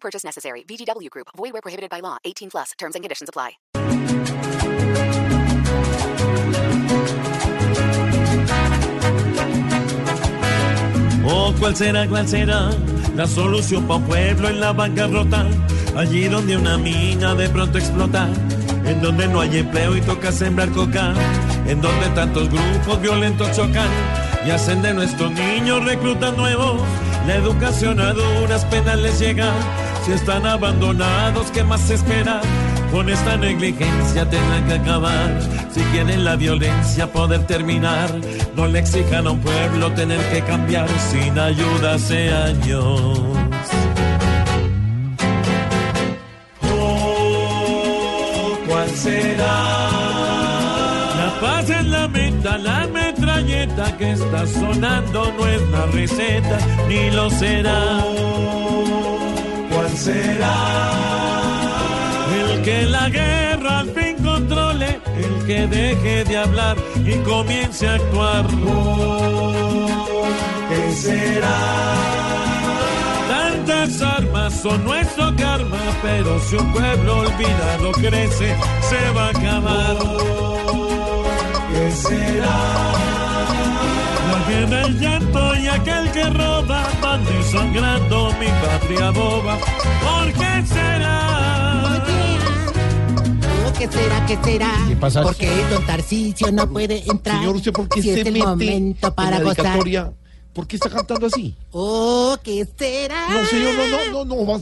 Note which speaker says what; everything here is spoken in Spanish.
Speaker 1: Purchase necessary. VGW Group. Void where prohibited by law. 18 plus. Terms and conditions apply.
Speaker 2: Oh, ¿cuál será, cuál será la solución para un pueblo en la bancarrota? Allí donde una mina de pronto explota, en donde no hay empleo y toca sembrar coca, en donde tantos grupos violentos chocan y hacen de nuestros niños reclutas nuevos. La educación a duras penas les llega, si están abandonados, ¿qué más se espera? Con esta negligencia tendrán que acabar. Si quieren la violencia poder terminar, no le exijan a un pueblo tener que cambiar sin ayuda hace años. Oh, ¿cuál será? La paz es la meta, la metralleta que está sonando no es la receta, ni lo será. ¿Cuál será? El que la guerra al fin controle, el que deje de hablar y comience a actuar. ¿Qué será? Tantas armas son nuestro karma, pero si un pueblo olvidado crece, se va a acabar. ¿Qué será? Guerra, el llanto y aquel que roba van desangrando mi patria boba. ¿Por qué será?
Speaker 3: ¿Qué será? ¿Qué será?
Speaker 4: ¿Qué pasa?
Speaker 3: Porque don Tarcicio no puede entrar.
Speaker 4: Señor, ¿usted por qué
Speaker 3: si
Speaker 4: se
Speaker 3: es el
Speaker 4: mete
Speaker 3: momento para
Speaker 4: en la
Speaker 3: gozar.
Speaker 4: ¿Por qué está cantando así?
Speaker 3: Oh, ¿qué será?
Speaker 4: No, señor, no, no, no, no.